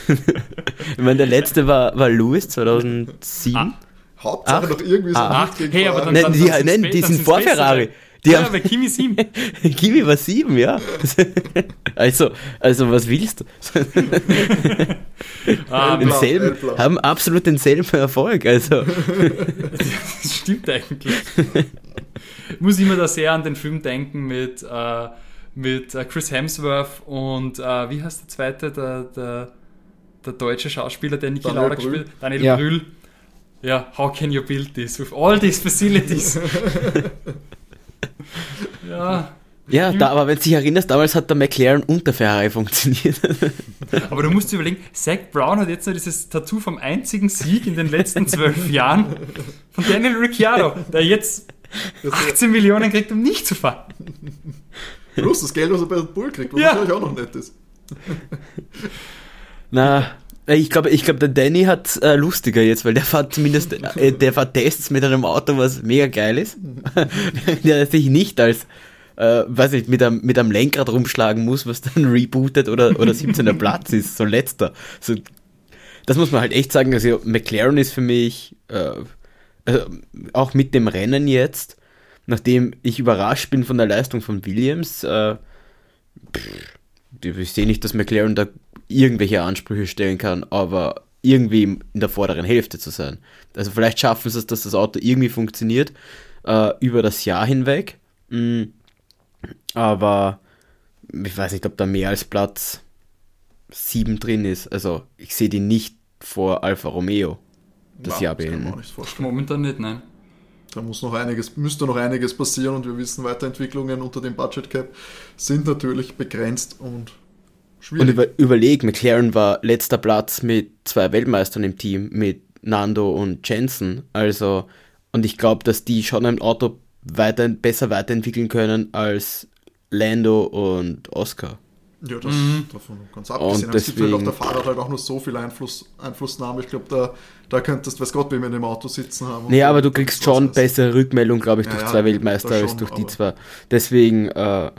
ich meine, der letzte war, war Lewis 2007. Ah. Hauptsache Acht? noch irgendwie so ah, hey, aber dann, nein, die, nein, die sind vor Ferrari. Die ja, haben, bei Kimi 7. Kimi war 7, ja. Also, also was willst du? ah, denselben, haben absolut denselben Erfolg. Also. Das stimmt eigentlich. Muss immer da sehr an den Film denken mit, äh, mit äh, Chris Hemsworth und äh, wie heißt der zweite, der, der, der deutsche Schauspieler, der Niki Lauda gespielt hat? Daniel ja. Brühl. Ja, how can you build this with all these facilities? ja. Ja, da, aber wenn du dich erinnerst, damals hat der McLaren und der Ferrari funktioniert. aber du musst dir überlegen, Zach Brown hat jetzt noch dieses Tattoo vom einzigen Sieg in den letzten zwölf Jahren von Daniel Ricciardo, der jetzt 18 Millionen kriegt, um nicht zu fahren. Plus das Geld, was er bei Red Bull kriegt, was ja. natürlich auch noch nett ist. Na, ich glaube, ich glaub, der Danny hat äh, lustiger jetzt, weil der fährt zumindest, äh, der fährt Tests mit einem Auto, was mega geil ist. der sich nicht als, äh, weiß nicht, mit einem, mit einem Lenkrad rumschlagen muss, was dann rebootet oder, oder 17er Platz ist, so letzter. So, das muss man halt echt sagen. Also McLaren ist für mich, äh, also auch mit dem Rennen jetzt, nachdem ich überrascht bin von der Leistung von Williams, äh, pff, ich sehe nicht, dass McLaren da irgendwelche Ansprüche stellen kann, aber irgendwie in der vorderen Hälfte zu sein. Also vielleicht schaffen sie es, dass das Auto irgendwie funktioniert äh, über das Jahr hinweg. Mhm. Aber ich weiß nicht, ob da mehr als Platz 7 drin ist. Also ich sehe die nicht vor Alfa Romeo das ja, Jahr beenden. Momentan nicht, nein. Da muss noch einiges, müsste noch einiges passieren und wir wissen, Weiterentwicklungen unter dem Budget Cap sind natürlich begrenzt und schwierig. Und über, überleg, McLaren war letzter Platz mit zwei Weltmeistern im Team, mit Nando und Jensen. Also, und ich glaube, dass die schon ein Auto weiter, besser weiterentwickeln können als Lando und Oscar. Ja, das mhm. davon ganz abgesehen. es gibt halt auf der Fahrrad halt auch nur so viel Einfluss, Einflussnahme. Ich glaube, da, da könntest, weiß Gott, wie wir in dem Auto sitzen haben. Nee, aber du kriegst schon bessere Rückmeldung, glaube ich, durch ja, zwei Weltmeister als durch die zwei. Deswegen. Äh,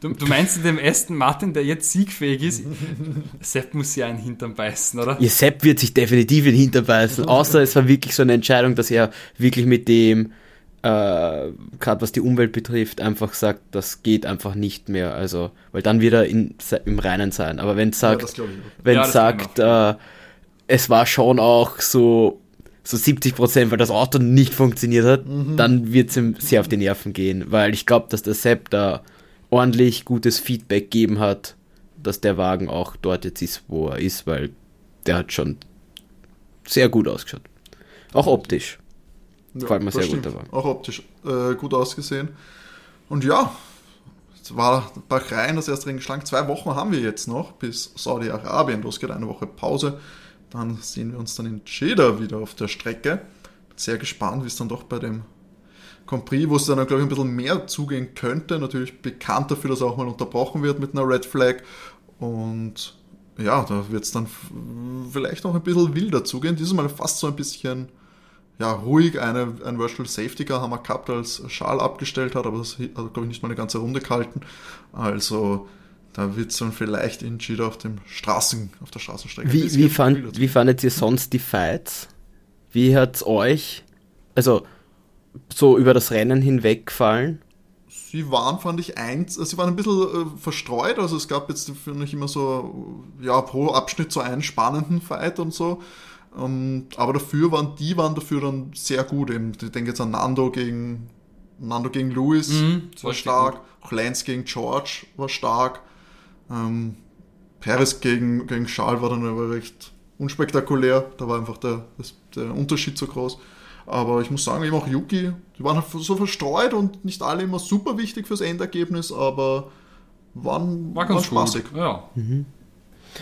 du, du, meinst in dem ersten Martin, der jetzt siegfähig ist, Sepp muss ja einen Hintern beißen, oder? Ja, Sepp wird sich definitiv in den Hintern beißen. Außer es war wirklich so eine Entscheidung, dass er wirklich mit dem äh, gerade was die Umwelt betrifft, einfach sagt, das geht einfach nicht mehr. Also, weil dann wird er in, im Reinen sein. Aber wenn es sagt, ja, wenn ja, sagt, äh, es war schon auch so, so 70 Prozent, weil das Auto nicht funktioniert hat, mhm. dann wird es ihm sehr auf die Nerven gehen. Weil ich glaube, dass der Sepp da ordentlich gutes Feedback gegeben hat, dass der Wagen auch dort jetzt ist, wo er ist, weil der hat schon sehr gut ausgeschaut. Auch optisch. Ja, Gefällt mir sehr stimmt. gut dabei. Auch optisch äh, gut ausgesehen. Und ja, es war Bahrain das erste Rennen geschlagen. Zwei Wochen haben wir jetzt noch, bis Saudi-Arabien losgeht. Eine Woche Pause. Dann sehen wir uns dann in Jeddah wieder auf der Strecke. Sehr gespannt, wie es dann doch bei dem Grand Prix, wo es dann, glaube ich, ein bisschen mehr zugehen könnte. Natürlich bekannt dafür, dass er auch mal unterbrochen wird mit einer Red Flag. Und ja, da wird es dann vielleicht noch ein bisschen wilder zugehen. Dieses Mal fast so ein bisschen ja, ruhig. Eine, ein Virtual Safety Car haben wir gehabt, als Schal abgestellt hat, aber das hat, glaube ich, nicht mal eine ganze Runde gehalten. Also da wird es dann vielleicht in Cheetah auf dem Straßen, auf der Straßenstrecke. Wie, wie, fand, wie fandet ihr sonst die Fights? Wie hat es euch, also so über das Rennen hinweg gefallen? Sie waren, fand ich, eins, sie waren ein bisschen äh, verstreut, also es gab jetzt, finde ich, immer so, ja, pro Abschnitt so einen spannenden Fight und so. Ähm, aber dafür waren, die waren dafür dann sehr gut. Eben. Ich denke jetzt an Nando gegen, Nando gegen Lewis mhm, war stark. Auch Lance gegen George war stark. Ähm, Perez gegen, gegen Charles war dann aber recht unspektakulär. Da war einfach der, das, der Unterschied so groß. Aber ich muss sagen, eben auch Yuki, die waren halt so verstreut und nicht alle immer super wichtig fürs Endergebnis, aber waren, war ganz waren spaßig. Gut. Ja. Mhm.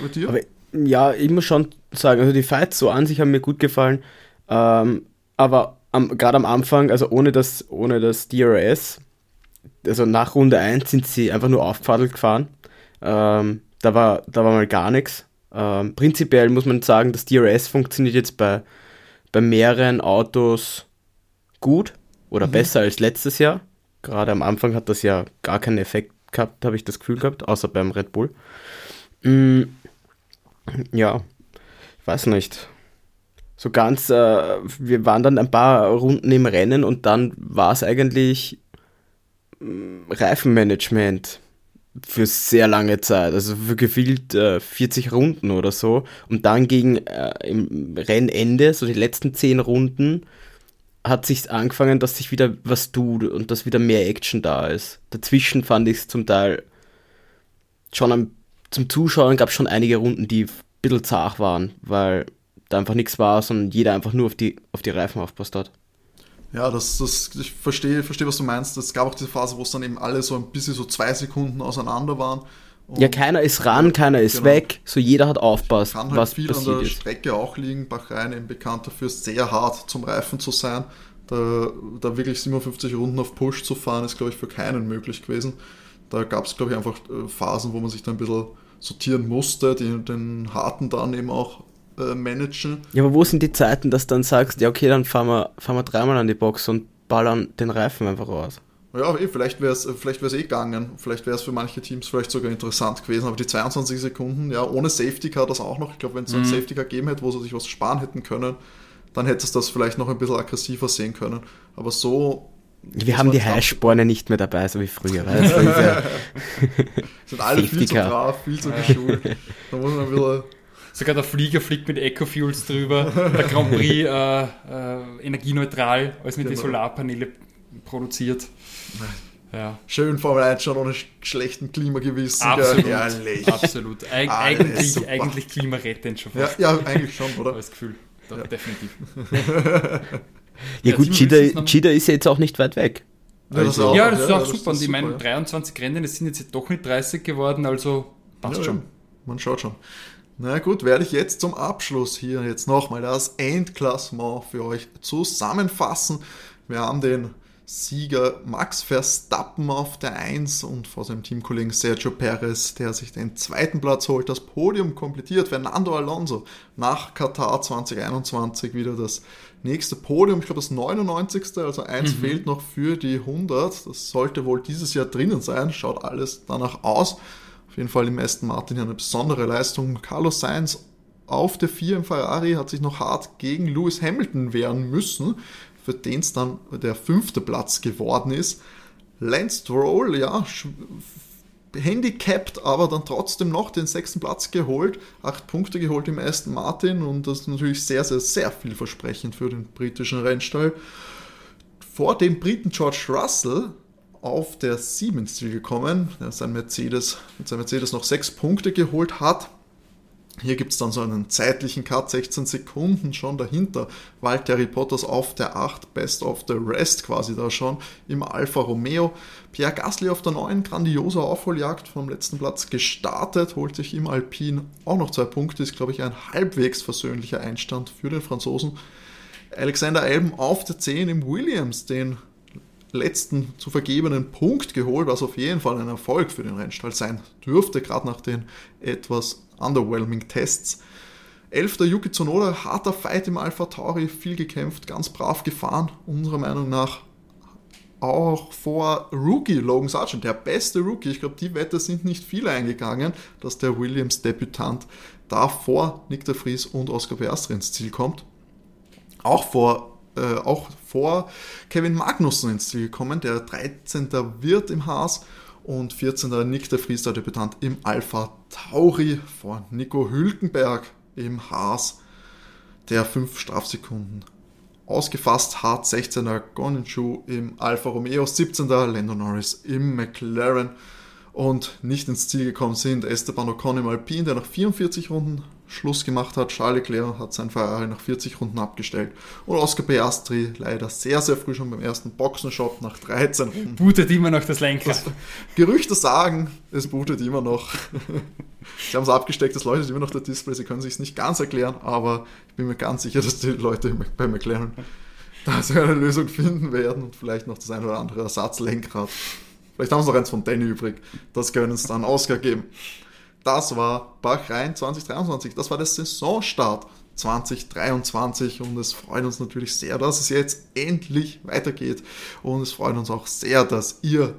Bei dir? Aber, ja, ich muss schon sagen, also die Fights so an sich haben mir gut gefallen. Ähm, aber gerade am Anfang, also ohne das, ohne das DRS, also nach Runde 1 sind sie einfach nur aufgefadelt gefahren. Ähm, da, war, da war mal gar nichts. Ähm, prinzipiell muss man sagen, das DRS funktioniert jetzt bei, bei mehreren Autos gut oder mhm. besser als letztes Jahr. Gerade am Anfang hat das ja gar keinen Effekt gehabt, habe ich das Gefühl gehabt, außer beim Red Bull. Mm, ja, ich weiß nicht. So ganz, äh, wir waren dann ein paar Runden im Rennen und dann war es eigentlich äh, Reifenmanagement für sehr lange Zeit, also für gefühlt äh, 40 Runden oder so. Und dann gegen äh, im Rennende, so die letzten 10 Runden, hat sich angefangen, dass sich wieder was tut und dass wieder mehr Action da ist. Dazwischen fand ich es zum Teil schon am, zum Zuschauen gab es schon einige Runden, die ein bisschen zart waren, weil da einfach nichts war, sondern jeder einfach nur auf die, auf die Reifen aufpasst hat. Ja, das, das, ich verstehe, verstehe, was du meinst. Es gab auch diese Phase, wo es dann eben alle so ein bisschen so zwei Sekunden auseinander waren. ja, keiner ist ran, keiner ist genau. weg, so jeder hat aufpasst. Kann halt was viel an der ist. Strecke auch liegen. Bahrain eben bekannt dafür, sehr hart zum Reifen zu sein. Da, da wirklich 57 Runden auf Push zu fahren, ist, glaube ich, für keinen möglich gewesen. Da gab es, glaube ich, einfach äh, Phasen, wo man sich da ein bisschen sortieren musste, die, den harten dann eben auch äh, managen. Ja, aber wo sind die Zeiten, dass du dann sagst, ja okay, dann fahren wir, fahren wir dreimal an die Box und ballern den Reifen einfach raus? Ja, eh, vielleicht wäre es vielleicht eh gegangen. Vielleicht wäre es für manche Teams vielleicht sogar interessant gewesen. Aber die 22 Sekunden, ja, ohne Safety Car das auch noch. Ich glaube, wenn es mhm. einen Safety Car gegeben hätte, wo sie sich was sparen hätten können, dann hättest du das vielleicht noch ein bisschen aggressiver sehen können. Aber so. Wir haben die Heißsporne nicht mehr dabei, so wie früher. Weißt? ja sind alle viel zu brav, viel zu geschult. Da muss man bisschen Sogar der Flieger fliegt mit Ecofuels drüber. Der Grand Prix äh, äh, energieneutral, alles mit genau. den Solarpaneele produziert. Ja. Schön Formel 1 schon ohne schlechten Klimagewissen. Absolut. Herrlich. Absolut. Eig ah, eigentlich, eigentlich klimarettend schon fast. Ja, ja, eigentlich schon, oder? Das Gefühl. Doch, ja. Definitiv. ja, gut, Cheetah, Cheetah ist ja jetzt auch nicht weit weg. Ja, das, also, ja, das ist auch super. Und ich meine, 23 Rennen, es sind jetzt doch nicht 30 geworden, also passt schon. Man schaut schon. Na gut, werde ich jetzt zum Abschluss hier jetzt nochmal das Endklassement für euch zusammenfassen. Wir haben den Sieger Max Verstappen auf der 1 und vor seinem Teamkollegen Sergio Perez, der sich den zweiten Platz holt, das Podium komplettiert. Fernando Alonso nach Katar 2021 wieder das nächste Podium, ich glaube das 99. Also eins mhm. fehlt noch für die 100. Das sollte wohl dieses Jahr drinnen sein, schaut alles danach aus. Auf jeden Fall im Aston Martin eine besondere Leistung. Carlos Sainz auf der 4 im Ferrari hat sich noch hart gegen Lewis Hamilton wehren müssen. Für den es dann der fünfte Platz geworden ist. Lance Stroll, ja, handicapped, aber dann trotzdem noch den sechsten Platz geholt, acht Punkte geholt im Aston Martin und das ist natürlich sehr, sehr, sehr vielversprechend für den britischen Rennstall. Vor dem Briten George Russell auf der 7 ins Ziel gekommen, der sein Mercedes, mit seinem Mercedes noch sechs Punkte geholt hat. Hier gibt es dann so einen zeitlichen Cut, 16 Sekunden schon dahinter. Valtteri Bottas auf der 8, Best of the Rest quasi da schon im Alfa Romeo. Pierre Gasly auf der 9, grandiose Aufholjagd vom letzten Platz gestartet, holt sich im Alpin auch noch zwei Punkte, ist glaube ich ein halbwegs versöhnlicher Einstand für den Franzosen. Alexander Alben auf der 10 im Williams, den letzten zu vergebenen Punkt geholt, was auf jeden Fall ein Erfolg für den Rennstall sein dürfte, gerade nach den etwas underwhelming Tests. Elfter Yuki Tsunoda, harter Fight im Alpha Tauri, viel gekämpft, ganz brav gefahren, unserer Meinung nach auch vor Rookie Logan Sargent, der beste Rookie. Ich glaube, die Wette sind nicht viele eingegangen, dass der Williams-Debütant da vor Nick de Vries und Oscar Piastri ins Ziel kommt. Auch vor, äh, auch vor Kevin Magnussen ins Ziel gekommen, der 13. wird im Haas und 14. Nick de Vries, der Debütant im Alpha Tauri vor Nico Hülkenberg im Haas, der 5 Strafsekunden ausgefasst hat. 16. Goninshu im Alfa Romeo, 17. Lando Norris im McLaren und nicht ins Ziel gekommen sind Esteban Ocon im Alpine, der nach 44 Runden Schluss gemacht hat. Charles Leclerc hat sein Ferrari nach 40 Runden abgestellt. Und Oscar Piastri leider sehr, sehr früh schon beim ersten Boxenshop nach 13 Runden. Bootet immer noch das Lenker. Das, Gerüchte sagen, es bootet immer noch. sie haben es abgesteckt, es leuchtet immer noch der Display. Sie können sich nicht ganz erklären, aber ich bin mir ganz sicher, dass die Leute bei McLaren da so eine Lösung finden werden und vielleicht noch das ein oder andere Ersatzlenkrad. Vielleicht haben sie noch eins von Danny übrig. Das können sie dann Oscar geben. Das war Bachrein 2023. Das war der Saisonstart 2023 und es freut uns natürlich sehr, dass es jetzt endlich weitergeht und es freut uns auch sehr, dass ihr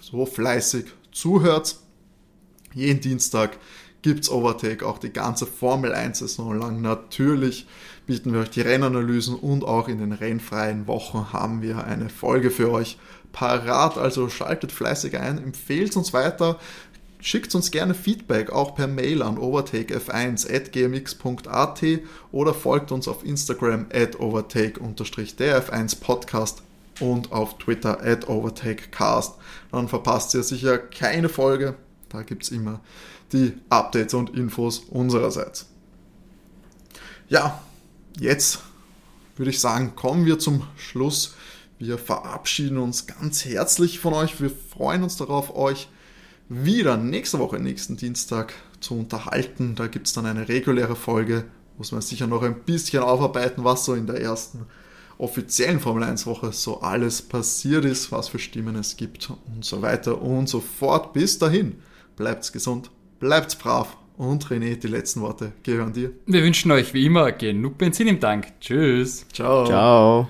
so fleißig zuhört. Jeden Dienstag gibt es Overtake, auch die ganze Formel 1 Saison lang. Natürlich bieten wir euch die Rennanalysen und auch in den rennfreien Wochen haben wir eine Folge für euch parat. Also schaltet fleißig ein, empfehlt uns weiter. Schickt uns gerne Feedback auch per Mail an overtakef1.gmx.at oder folgt uns auf Instagram at overtake-df1podcast und auf Twitter at overtakecast. Dann verpasst ihr sicher keine Folge. Da gibt es immer die Updates und Infos unsererseits. Ja, jetzt würde ich sagen, kommen wir zum Schluss. Wir verabschieden uns ganz herzlich von euch. Wir freuen uns darauf, euch wieder nächste Woche, nächsten Dienstag zu unterhalten. Da gibt es dann eine reguläre Folge. Muss man sicher noch ein bisschen aufarbeiten, was so in der ersten offiziellen Formel 1 Woche so alles passiert ist, was für Stimmen es gibt und so weiter und so fort. Bis dahin, bleibt's gesund, bleibt's brav und René, die letzten Worte gehören dir. Wir wünschen euch wie immer genug Benzin im Tank. Tschüss. Ciao. Ciao.